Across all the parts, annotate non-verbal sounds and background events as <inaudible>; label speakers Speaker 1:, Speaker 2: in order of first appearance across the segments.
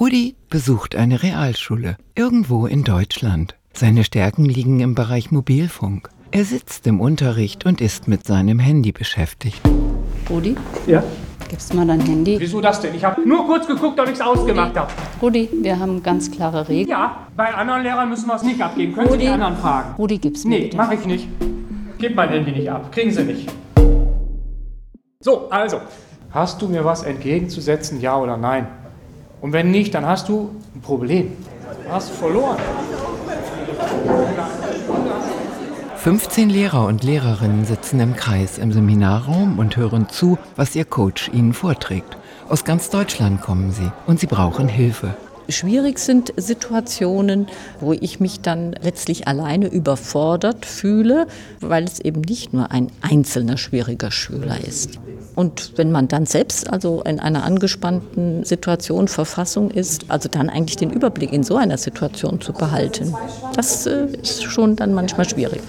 Speaker 1: Rudi besucht eine Realschule, irgendwo in Deutschland. Seine Stärken liegen im Bereich Mobilfunk. Er sitzt im Unterricht und ist mit seinem Handy beschäftigt.
Speaker 2: Rudi,
Speaker 3: Ja?
Speaker 2: gibst mal dein Handy.
Speaker 3: Wieso das denn? Ich habe nur kurz geguckt, ob ich es ausgemacht habe.
Speaker 2: Rudi, wir haben ganz klare Regeln.
Speaker 3: Ja, bei anderen Lehrern müssen wir es nicht abgeben. Können Sie
Speaker 2: Rudi.
Speaker 3: die anderen fragen?
Speaker 2: Rudi, gib's mir
Speaker 3: Nee,
Speaker 2: bitte.
Speaker 3: mache ich nicht. Gib mein Handy nicht ab. Kriegen Sie nicht. So, also. Hast du mir was entgegenzusetzen, ja oder nein? Und wenn nicht, dann hast du ein Problem. Du hast verloren.
Speaker 1: 15 Lehrer und Lehrerinnen sitzen im Kreis im Seminarraum und hören zu, was ihr Coach ihnen vorträgt. Aus ganz Deutschland kommen sie und sie brauchen Hilfe.
Speaker 2: Schwierig sind Situationen, wo ich mich dann letztlich alleine überfordert fühle, weil es eben nicht nur ein einzelner schwieriger Schüler ist. Und wenn man dann selbst also in einer angespannten Situation, Verfassung ist, also dann eigentlich den Überblick in so einer Situation zu behalten, das äh, ist schon dann manchmal schwierig.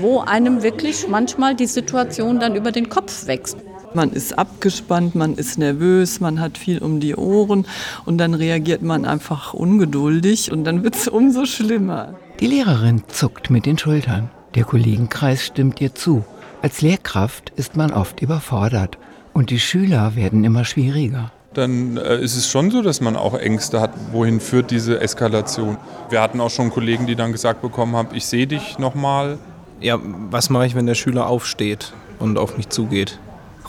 Speaker 2: Wo einem wirklich manchmal die Situation dann über den Kopf wächst.
Speaker 4: Man ist abgespannt, man ist nervös, man hat viel um die Ohren und dann reagiert man einfach ungeduldig und dann wird es umso schlimmer.
Speaker 1: Die Lehrerin zuckt mit den Schultern. Der Kollegenkreis stimmt ihr zu. Als Lehrkraft ist man oft überfordert und die Schüler werden immer schwieriger.
Speaker 5: dann äh, ist es schon so, dass man auch Ängste hat, wohin führt diese Eskalation. Wir hatten auch schon Kollegen, die dann gesagt bekommen haben, ich sehe dich nochmal.
Speaker 6: Ja, was mache ich, wenn der Schüler aufsteht und auf mich zugeht?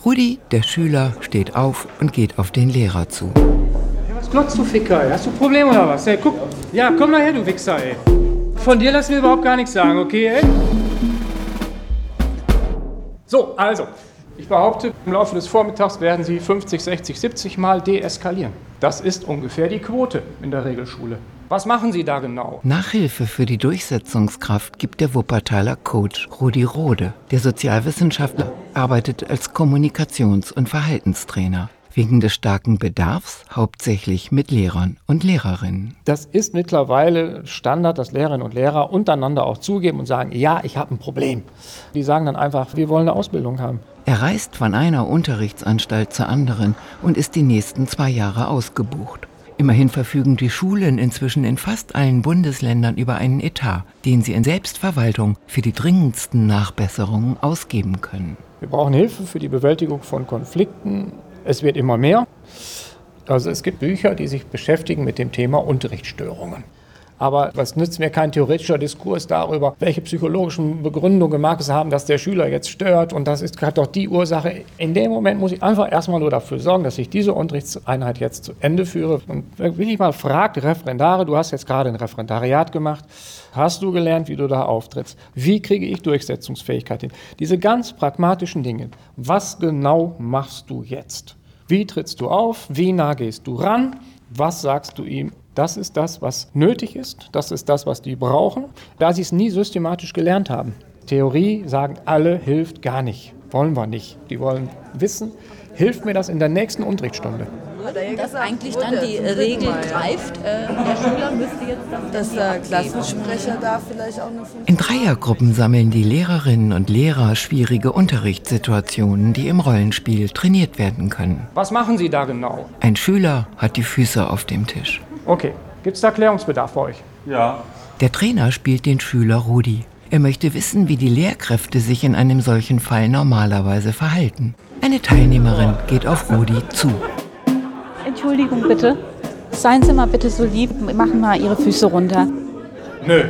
Speaker 1: Rudi, der Schüler, steht auf und geht auf den Lehrer zu.
Speaker 3: Hey, was glotzt du, Ficker? ey? Hast du Probleme oder was? Ey, guck. Ja, komm mal her, du Wichser, ey. Von dir lassen wir überhaupt gar nichts sagen, okay, ey? So, also. Ich behaupte, im Laufe des Vormittags werden Sie 50, 60, 70 Mal deeskalieren. Das ist ungefähr die Quote in der Regelschule. Was machen Sie da genau?
Speaker 1: Nachhilfe für die Durchsetzungskraft gibt der Wuppertaler Coach Rudi Rode. Der Sozialwissenschaftler arbeitet als Kommunikations- und Verhaltenstrainer. Wegen des starken Bedarfs hauptsächlich mit Lehrern und Lehrerinnen.
Speaker 3: Das ist mittlerweile Standard, dass Lehrerinnen und Lehrer untereinander auch zugeben und sagen, ja, ich habe ein Problem. Die sagen dann einfach, wir wollen eine Ausbildung haben.
Speaker 1: Er reist von einer Unterrichtsanstalt zur anderen und ist die nächsten zwei Jahre ausgebucht. Immerhin verfügen die Schulen inzwischen in fast allen Bundesländern über einen Etat, den sie in Selbstverwaltung für die dringendsten Nachbesserungen ausgeben können.
Speaker 3: Wir brauchen Hilfe für die Bewältigung von Konflikten. Es wird immer mehr. Also es gibt Bücher, die sich beschäftigen mit dem Thema Unterrichtsstörungen. Aber was nützt mir kein theoretischer Diskurs darüber, welche psychologischen Begründungen mag es haben, dass der Schüler jetzt stört und das ist gerade doch die Ursache. In dem Moment muss ich einfach erstmal nur dafür sorgen, dass ich diese Unterrichtseinheit jetzt zu Ende führe. Und wenn ich mal frage, Referendare, du hast jetzt gerade ein Referendariat gemacht, hast du gelernt, wie du da auftrittst? Wie kriege ich Durchsetzungsfähigkeit hin? Diese ganz pragmatischen Dinge. Was genau machst du jetzt? Wie trittst du auf? Wie nah gehst du ran? Was sagst du ihm? Das ist das, was nötig ist. Das ist das, was die brauchen, da sie es nie systematisch gelernt haben. Theorie sagen alle, hilft gar nicht. Wollen wir nicht. Die wollen wissen, hilft mir das in der nächsten Unterrichtsstunde.
Speaker 2: Dass eigentlich dann die Regel greift, äh, der Schüler müsste jetzt das
Speaker 7: Dass der Klassensprecher da vielleicht auch eine Funktion
Speaker 1: In Dreiergruppen sammeln die Lehrerinnen und Lehrer schwierige Unterrichtssituationen, die im Rollenspiel trainiert werden können.
Speaker 3: Was machen Sie da genau?
Speaker 1: Ein Schüler hat die Füße auf dem Tisch.
Speaker 3: Okay, gibt es da Klärungsbedarf bei euch?
Speaker 5: Ja.
Speaker 1: Der Trainer spielt den Schüler Rudi. Er möchte wissen, wie die Lehrkräfte sich in einem solchen Fall normalerweise verhalten. Eine Teilnehmerin geht auf Rudi zu.
Speaker 8: Entschuldigung bitte. Seien Sie mal bitte so lieb, machen mal Ihre Füße runter.
Speaker 3: Nö.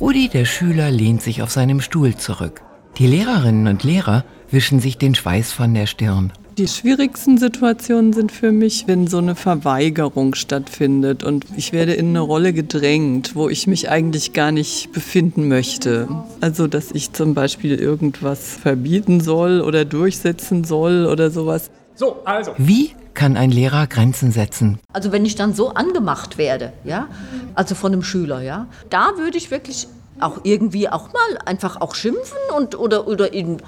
Speaker 1: Rudi, der Schüler, lehnt sich auf seinem Stuhl zurück. Die Lehrerinnen und Lehrer wischen sich den Schweiß von der Stirn.
Speaker 4: Die schwierigsten Situationen sind für mich, wenn so eine Verweigerung stattfindet und ich werde in eine Rolle gedrängt, wo ich mich eigentlich gar nicht befinden möchte. Also, dass ich zum Beispiel irgendwas verbieten soll oder durchsetzen soll oder sowas.
Speaker 3: So, also.
Speaker 1: Wie kann ein Lehrer Grenzen setzen?
Speaker 2: Also wenn ich dann so angemacht werde, ja, also von einem Schüler, ja, da würde ich wirklich auch irgendwie auch mal einfach auch schimpfen und oder oder ihn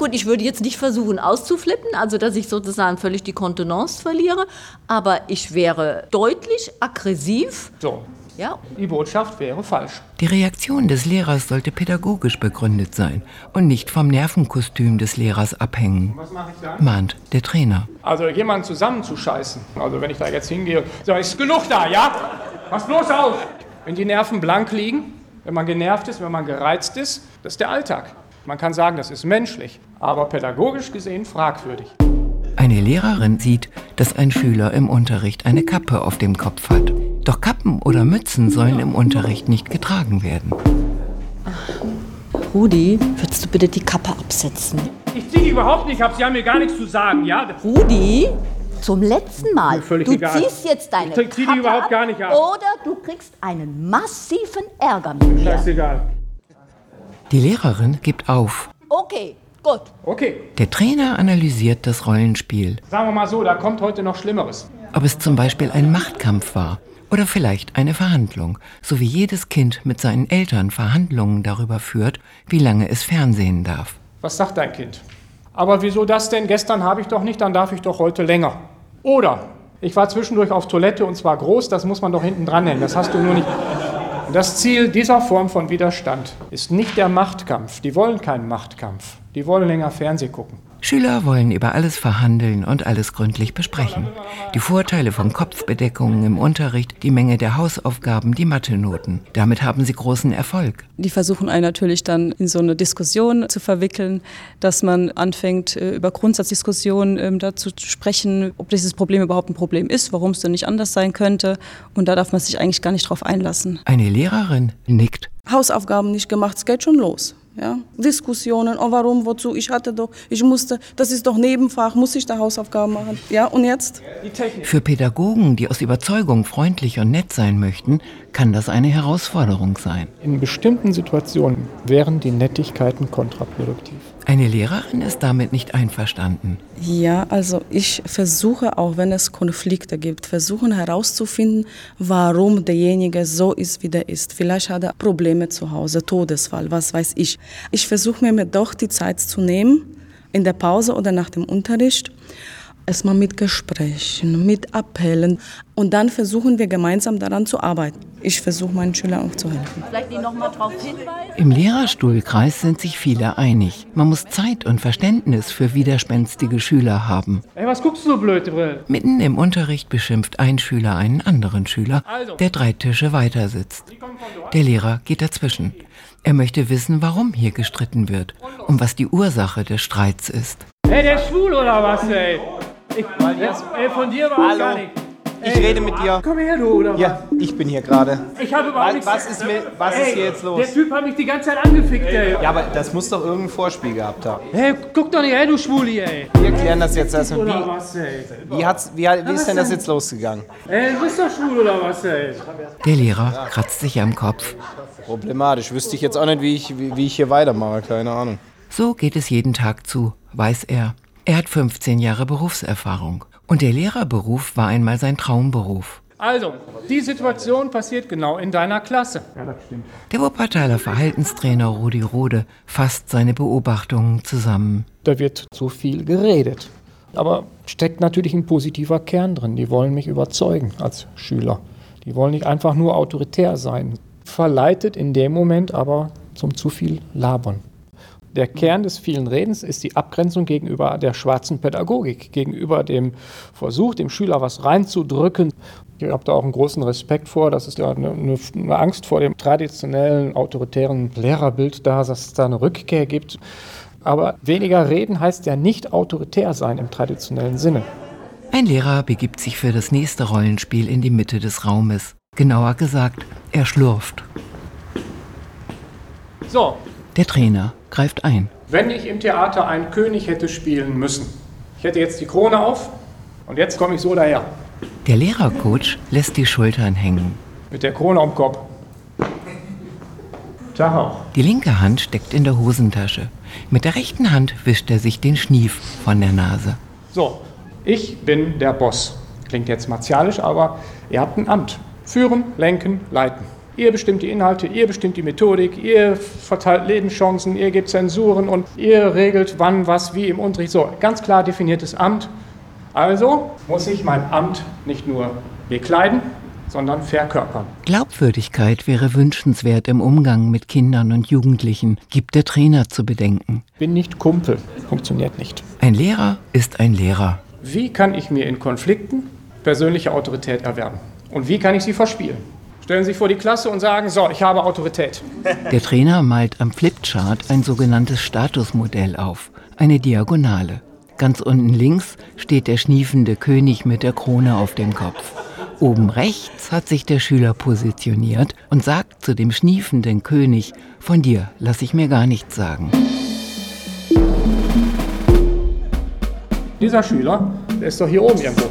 Speaker 2: gut, ich würde jetzt nicht versuchen auszuflippen, also dass ich sozusagen völlig die Kontenance verliere, aber ich wäre deutlich aggressiv.
Speaker 3: So.
Speaker 2: Ja.
Speaker 3: Die Botschaft wäre falsch.
Speaker 1: Die Reaktion des Lehrers sollte pädagogisch begründet sein und nicht vom Nervenkostüm des Lehrers abhängen,
Speaker 3: Was mache ich dann?
Speaker 1: mahnt der Trainer.
Speaker 3: Also jemanden zusammenzuscheißen. Also wenn ich da jetzt hingehe, so ist genug da, ja? Pass bloß auf! Wenn die Nerven blank liegen, wenn man genervt ist, wenn man gereizt ist, das ist der Alltag. Man kann sagen, das ist menschlich, aber pädagogisch gesehen fragwürdig.
Speaker 1: Eine Lehrerin sieht, dass ein Schüler im Unterricht eine Kappe auf dem Kopf hat. Doch Kappen oder Mützen sollen im Unterricht nicht getragen werden.
Speaker 2: Rudi, würdest du bitte die Kappe absetzen?
Speaker 3: Ich ziehe die überhaupt nicht ab, Sie haben mir gar nichts zu sagen, ja?
Speaker 9: Rudi, zum letzten Mal.
Speaker 3: Völlig
Speaker 9: du
Speaker 3: egal.
Speaker 9: ziehst jetzt deine
Speaker 3: Ich zieh die
Speaker 9: Kappe
Speaker 3: überhaupt
Speaker 9: ab
Speaker 3: gar nicht ab.
Speaker 9: Oder du kriegst einen massiven Ärger mit mir.
Speaker 3: Scheißegal.
Speaker 1: Die Lehrerin gibt auf.
Speaker 9: Okay, gut.
Speaker 3: Okay,
Speaker 1: Der Trainer analysiert das Rollenspiel,
Speaker 3: sagen wir mal so, da kommt heute noch Schlimmeres.
Speaker 1: ob es zum Beispiel ein Machtkampf war oder vielleicht eine Verhandlung, so wie jedes Kind mit seinen Eltern Verhandlungen darüber führt, wie lange es fernsehen darf.
Speaker 3: Was sagt dein Kind? Aber wieso das denn? Gestern habe ich doch nicht, dann darf ich doch heute länger. Oder ich war zwischendurch auf Toilette und zwar groß, das muss man doch hinten dranhängen, das hast du nur nicht. Das Ziel dieser Form von Widerstand ist nicht der Machtkampf. Die wollen keinen Machtkampf. Die wollen länger Fernsehen gucken.
Speaker 1: Schüler wollen über alles verhandeln und alles gründlich besprechen. Die Vorteile von Kopfbedeckungen im Unterricht, die Menge der Hausaufgaben, die Mathe-Noten. Damit haben sie großen Erfolg.
Speaker 10: Die versuchen einen natürlich dann in so eine Diskussion zu verwickeln, dass man anfängt, äh, über Grundsatzdiskussionen ähm, dazu zu sprechen, ob dieses Problem überhaupt ein Problem ist, warum es denn nicht anders sein könnte. Und da darf man sich eigentlich gar nicht drauf einlassen.
Speaker 1: Eine Lehrerin nickt.
Speaker 7: Hausaufgaben nicht gemacht, es geht schon los. Ja? Diskussionen, oh warum, wozu, ich hatte doch, ich musste, das ist doch Nebenfach, muss ich da Hausaufgaben machen? Ja, und jetzt?
Speaker 1: Für Pädagogen, die aus Überzeugung freundlich und nett sein möchten, kann das eine Herausforderung sein.
Speaker 3: In bestimmten Situationen wären die Nettigkeiten kontraproduktiv.
Speaker 1: Eine Lehrerin ist damit nicht einverstanden.
Speaker 7: Ja, also ich versuche auch, wenn es Konflikte gibt, versuchen herauszufinden, warum derjenige so ist, wie der ist. Vielleicht hat er Probleme zu Hause, Todesfall, was weiß ich. Ich versuche mir doch die Zeit zu nehmen, in der Pause oder nach dem Unterricht, erstmal mit Gesprächen, mit Appellen und dann versuchen wir gemeinsam daran zu arbeiten. Ich versuche meinen Schülern auch zu helfen.
Speaker 9: Vielleicht die nochmal drauf hinweisen.
Speaker 1: Im Lehrerstuhlkreis sind sich viele einig. Man muss Zeit und Verständnis für widerspenstige Schüler haben.
Speaker 3: Ey, was guckst du so blöd, Brill?
Speaker 1: Mitten im Unterricht beschimpft ein Schüler einen anderen Schüler, der drei Tische weiter sitzt. Der Lehrer geht dazwischen. Er möchte wissen, warum hier gestritten wird und was die Ursache des Streits ist.
Speaker 3: Ey, der ist schwul oder was, ey? Ich, ey, von dir war gar nicht.
Speaker 6: Ich rede mit dir.
Speaker 3: Komm her, du, oder
Speaker 6: Ja, ich bin hier gerade.
Speaker 3: was? Ich habe überhaupt
Speaker 6: Was,
Speaker 3: nichts...
Speaker 6: was, ist, mit, was
Speaker 3: ey,
Speaker 6: ist hier jetzt los?
Speaker 3: Der Typ hat mich die ganze Zeit angefickt, ey.
Speaker 6: Ja, aber das muss doch irgendein Vorspiel gehabt haben.
Speaker 3: Hey, guck doch nicht, ey, du Schwuli, ey.
Speaker 6: Wir klären das jetzt erstmal. Wie,
Speaker 3: was, ey?
Speaker 6: wie, hat's, wie, wie ist denn das jetzt losgegangen?
Speaker 3: Ey, du bist doch schwul, oder was, ey?
Speaker 1: Der Lehrer kratzt sich am Kopf.
Speaker 6: Problematisch. Wüsste ich jetzt auch nicht, wie ich, wie, wie ich hier weitermache. Keine Ahnung.
Speaker 1: So geht es jeden Tag zu, weiß er. Er hat 15 Jahre Berufserfahrung. Und der Lehrerberuf war einmal sein Traumberuf.
Speaker 3: Also, die Situation passiert genau in deiner Klasse. Ja, das stimmt.
Speaker 1: Der Wuppertaler Verhaltenstrainer Rudi Rode fasst seine Beobachtungen zusammen.
Speaker 3: Da wird zu viel geredet. Aber steckt natürlich ein positiver Kern drin. Die wollen mich überzeugen als Schüler. Die wollen nicht einfach nur autoritär sein. Verleitet in dem Moment aber zum zu viel Labern. Der Kern des vielen Redens ist die Abgrenzung gegenüber der schwarzen Pädagogik, gegenüber dem Versuch, dem Schüler was reinzudrücken. Ich habe da auch einen großen Respekt vor. Das ist ja eine, eine, eine Angst vor dem traditionellen, autoritären Lehrerbild da, dass es da eine Rückkehr gibt. Aber weniger reden heißt ja nicht autoritär sein im traditionellen Sinne.
Speaker 1: Ein Lehrer begibt sich für das nächste Rollenspiel in die Mitte des Raumes. Genauer gesagt, er schlurft.
Speaker 3: So,
Speaker 1: Der Trainer greift ein.
Speaker 3: wenn ich im Theater einen König hätte spielen müssen, ich hätte jetzt die Krone auf und jetzt komme ich so daher,
Speaker 1: Der Lehrercoach lässt die Schultern hängen.
Speaker 3: mit der Krone am Kopf.
Speaker 1: Die linke Hand steckt in der Hosentasche. Mit der rechten Hand wischt er sich den Schnief von der Nase.
Speaker 3: So, ich bin der Boss. Klingt jetzt martialisch, aber ihr habt ein Amt. Führen, lenken, leiten. Ihr bestimmt die Inhalte, ihr bestimmt die Methodik, ihr verteilt Lebenschancen, ihr gebt Zensuren und ihr regelt wann, was, wie im Unterricht. So, ganz klar definiertes Amt. Also muss ich mein Amt nicht nur bekleiden, sondern verkörpern.
Speaker 1: Glaubwürdigkeit wäre wünschenswert im Umgang mit Kindern und Jugendlichen, gibt der Trainer zu bedenken.
Speaker 3: Bin nicht Kumpel, funktioniert nicht.
Speaker 1: Ein Lehrer ist ein Lehrer.
Speaker 3: Wie kann ich mir in Konflikten persönliche Autorität erwerben? Und wie kann ich sie verspielen? Stellen Sie sich vor die Klasse und sagen, so, ich habe Autorität.
Speaker 1: Der Trainer malt am Flipchart ein sogenanntes Statusmodell auf, eine Diagonale. Ganz unten links steht der schniefende König mit der Krone auf dem Kopf. Oben rechts hat sich der Schüler positioniert und sagt zu dem schniefenden König, von dir lass ich mir gar nichts sagen.
Speaker 3: Dieser Schüler, der ist doch hier oben irgendwo.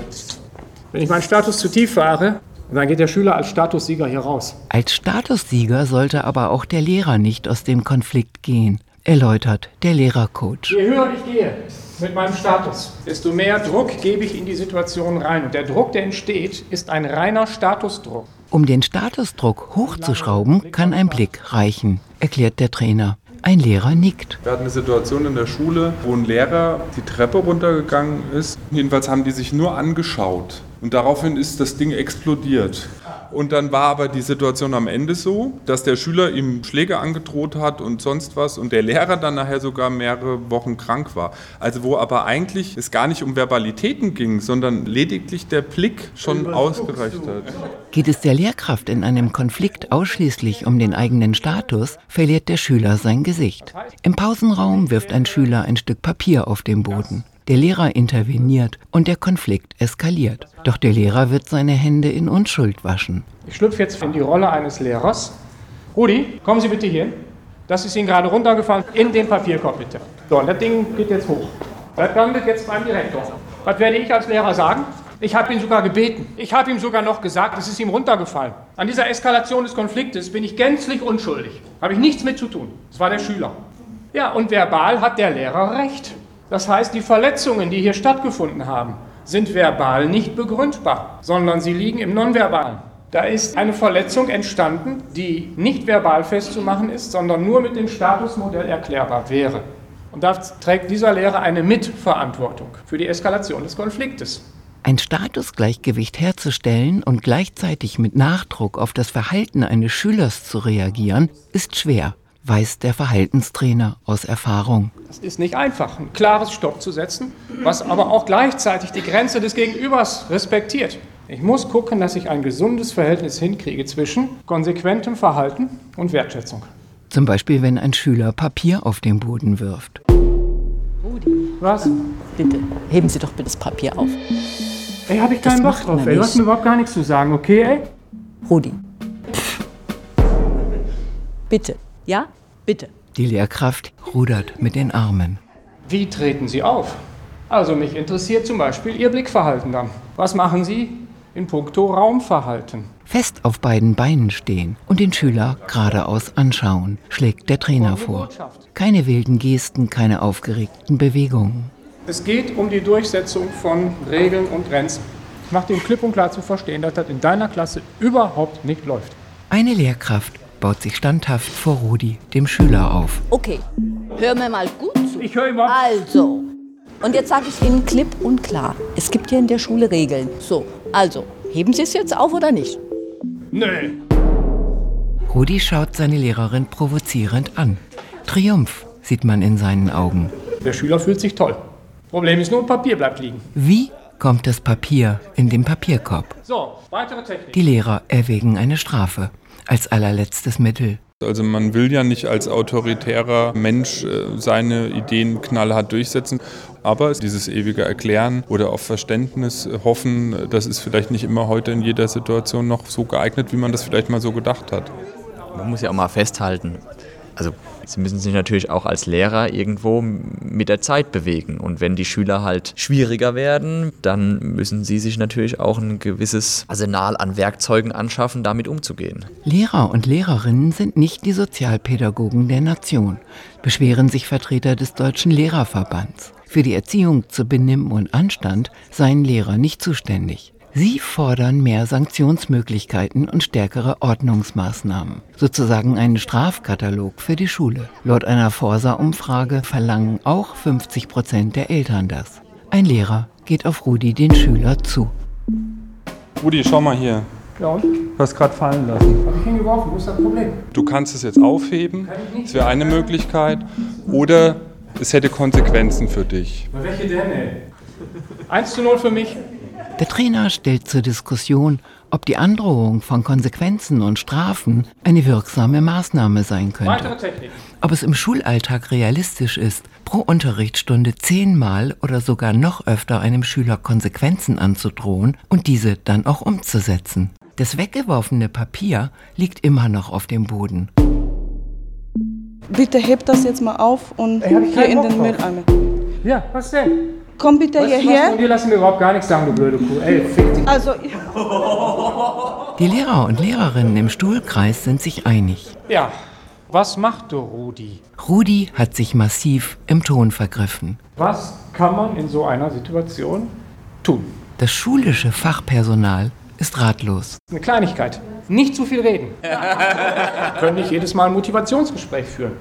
Speaker 3: Wenn ich meinen Status zu tief fahre, dann geht der Schüler als Statussieger hier raus.
Speaker 1: Als Statussieger sollte aber auch der Lehrer nicht aus dem Konflikt gehen, erläutert der Lehrercoach.
Speaker 3: Je höher ich gehe mit meinem Status, desto mehr Druck gebe ich in die Situation rein. Und der Druck, der entsteht, ist ein reiner Statusdruck.
Speaker 1: Um den Statusdruck hochzuschrauben, kann ein Blick reichen, erklärt der Trainer. Ein Lehrer nickt.
Speaker 5: Wir hatten eine Situation in der Schule, wo ein Lehrer die Treppe runtergegangen ist. Jedenfalls haben die sich nur angeschaut. Und daraufhin ist das Ding explodiert. Und dann war aber die Situation am Ende so, dass der Schüler ihm Schläge angedroht hat und sonst was und der Lehrer dann nachher sogar mehrere Wochen krank war. Also wo aber eigentlich es gar nicht um Verbalitäten ging, sondern lediglich der Blick schon ausgereicht hat.
Speaker 1: Geht es der Lehrkraft in einem Konflikt ausschließlich um den eigenen Status, verliert der Schüler sein Gesicht. Im Pausenraum wirft ein Schüler ein Stück Papier auf den Boden. Der Lehrer interveniert und der Konflikt eskaliert. Doch der Lehrer wird seine Hände in Unschuld waschen.
Speaker 3: Ich schlüpfe jetzt in die Rolle eines Lehrers. Rudi, kommen Sie bitte hier. Das ist Ihnen gerade runtergefallen. In den Papierkorb bitte. So, und das Ding geht jetzt hoch. Das landet jetzt beim Direktor. Was werde ich als Lehrer sagen? Ich habe ihn sogar gebeten. Ich habe ihm sogar noch gesagt, es ist ihm runtergefallen. An dieser Eskalation des Konfliktes bin ich gänzlich unschuldig. Habe ich nichts mit zu tun. Es war der Schüler. Ja, und verbal hat der Lehrer recht. Das heißt, die Verletzungen, die hier stattgefunden haben, sind verbal nicht begründbar, sondern sie liegen im Nonverbalen. Da ist eine Verletzung entstanden, die nicht verbal festzumachen ist, sondern nur mit dem Statusmodell erklärbar wäre. Und da trägt dieser Lehrer eine Mitverantwortung für die Eskalation des Konfliktes.
Speaker 1: Ein Statusgleichgewicht herzustellen und gleichzeitig mit Nachdruck auf das Verhalten eines Schülers zu reagieren, ist schwer weiß der Verhaltenstrainer aus Erfahrung.
Speaker 3: Es ist nicht einfach, ein klares Stopp zu setzen, was aber auch gleichzeitig die Grenze des Gegenübers respektiert. Ich muss gucken, dass ich ein gesundes Verhältnis hinkriege zwischen konsequentem Verhalten und Wertschätzung.
Speaker 1: Zum Beispiel, wenn ein Schüler Papier auf den Boden wirft.
Speaker 2: Rudi.
Speaker 3: Was?
Speaker 2: Bitte, heben Sie doch bitte das Papier auf.
Speaker 3: Ey, hab ich keinen Bock drauf, ey. Du hast mir überhaupt gar nichts zu sagen, okay, ey?
Speaker 2: Rudi. Bitte. Ja? Bitte.
Speaker 1: Die Lehrkraft rudert mit den Armen.
Speaker 3: Wie treten Sie auf? Also mich interessiert zum Beispiel Ihr Blickverhalten dann. Was machen Sie in puncto Raumverhalten?
Speaker 1: Fest auf beiden Beinen stehen und den Schüler geradeaus anschauen, schlägt der Trainer vor. Keine wilden Gesten, keine aufgeregten Bewegungen.
Speaker 3: Es geht um die Durchsetzung von Regeln und Grenzen. Ich mache dem klipp und klar zu verstehen, dass das in deiner Klasse überhaupt nicht läuft.
Speaker 1: Eine Lehrkraft baut sich standhaft vor Rudi, dem Schüler, auf.
Speaker 9: Okay, hör mir mal gut zu.
Speaker 3: Ich höre immer.
Speaker 9: Also, und jetzt sage ich Ihnen klipp und klar, es gibt hier in der Schule Regeln. So, also, heben Sie es jetzt auf oder nicht?
Speaker 3: Nee.
Speaker 1: Rudi schaut seine Lehrerin provozierend an. Triumph sieht man in seinen Augen.
Speaker 3: Der Schüler fühlt sich toll. Problem ist nur, Papier bleibt liegen.
Speaker 1: Wie kommt das Papier in den Papierkorb?
Speaker 3: So, weitere Technik.
Speaker 1: Die Lehrer erwägen eine Strafe als allerletztes Mittel.
Speaker 5: Also man will ja nicht als autoritärer Mensch äh, seine Ideen knallhart durchsetzen, aber dieses ewige Erklären oder auf Verständnis hoffen, das ist vielleicht nicht immer heute in jeder Situation noch so geeignet, wie man das vielleicht mal so gedacht hat.
Speaker 11: Man muss ja auch mal festhalten, also sie müssen sich natürlich auch als Lehrer irgendwo mit der Zeit bewegen. Und wenn die Schüler halt schwieriger werden, dann müssen sie sich natürlich auch ein gewisses Arsenal an Werkzeugen anschaffen, damit umzugehen.
Speaker 1: Lehrer und Lehrerinnen sind nicht die Sozialpädagogen der Nation, beschweren sich Vertreter des Deutschen Lehrerverbands. Für die Erziehung zu Benimm und Anstand seien Lehrer nicht zuständig. Sie fordern mehr Sanktionsmöglichkeiten und stärkere Ordnungsmaßnahmen, sozusagen einen Strafkatalog für die Schule. Laut einer Forsa-Umfrage verlangen auch 50 Prozent der Eltern das. Ein Lehrer geht auf Rudi den Schüler zu.
Speaker 5: Rudi, schau mal hier.
Speaker 3: Ja und?
Speaker 5: Du hast gerade fallen lassen.
Speaker 3: Habe ich hingeworfen, wo ist das Problem?
Speaker 5: Du kannst es jetzt aufheben, das wäre eine Möglichkeit. Oder es hätte Konsequenzen für dich.
Speaker 3: Na, welche denn, ey? 1 zu 0 für mich.
Speaker 1: Der Trainer stellt zur Diskussion, ob die Androhung von Konsequenzen und Strafen eine wirksame Maßnahme sein könnte. Ob es im Schulalltag realistisch ist, pro Unterrichtsstunde zehnmal oder sogar noch öfter einem Schüler Konsequenzen anzudrohen und diese dann auch umzusetzen. Das weggeworfene Papier liegt immer noch auf dem Boden.
Speaker 7: Bitte hebt das jetzt mal auf und hier in den. Mülleimer.
Speaker 3: Ja, was denn?
Speaker 7: Komm bitte
Speaker 3: Was, was,
Speaker 7: hierher.
Speaker 3: von dir lassen wir überhaupt gar nichts sagen, du blöde Kuh. Ey, fick dich.
Speaker 7: Also,
Speaker 1: Die Lehrer und Lehrerinnen im Stuhlkreis sind sich einig.
Speaker 3: Ja, was macht du, Rudi?
Speaker 1: Rudi hat sich massiv im Ton vergriffen.
Speaker 3: Was kann man in so einer Situation tun?
Speaker 1: Das schulische Fachpersonal ist ratlos.
Speaker 3: Eine Kleinigkeit. Nicht zu viel reden. <laughs> Können nicht jedes Mal ein Motivationsgespräch führen.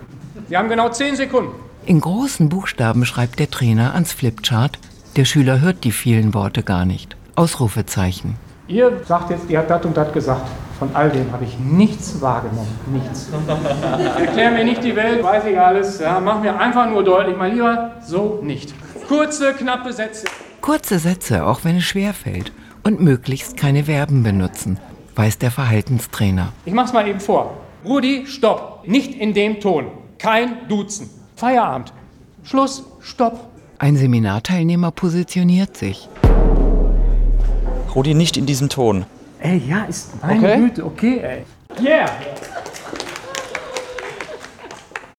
Speaker 3: Wir haben genau 10 Sekunden.
Speaker 1: In großen Buchstaben schreibt der Trainer ans Flipchart. Der Schüler hört die vielen Worte gar nicht. Ausrufezeichen.
Speaker 3: Ihr sagt jetzt, ihr habt das und das gesagt. Von all dem habe ich nichts wahrgenommen. Nichts. <laughs> Erklär mir nicht die Welt, weiß ich alles. Ja, mach mir einfach nur deutlich, mein Lieber, so nicht. Kurze, knappe Sätze.
Speaker 1: Kurze Sätze, auch wenn es schwer fällt. Und möglichst keine Verben benutzen, weiß der Verhaltenstrainer.
Speaker 3: Ich mach's mal eben vor. Rudi, stopp. Nicht in dem Ton. Kein Duzen. Feierabend. Schluss. Stopp.
Speaker 1: Ein Seminarteilnehmer positioniert sich.
Speaker 11: Rudi, nicht in diesem Ton.
Speaker 3: Ey, ja, ist meine
Speaker 11: Okay.
Speaker 3: Güte, okay, ey. Yeah.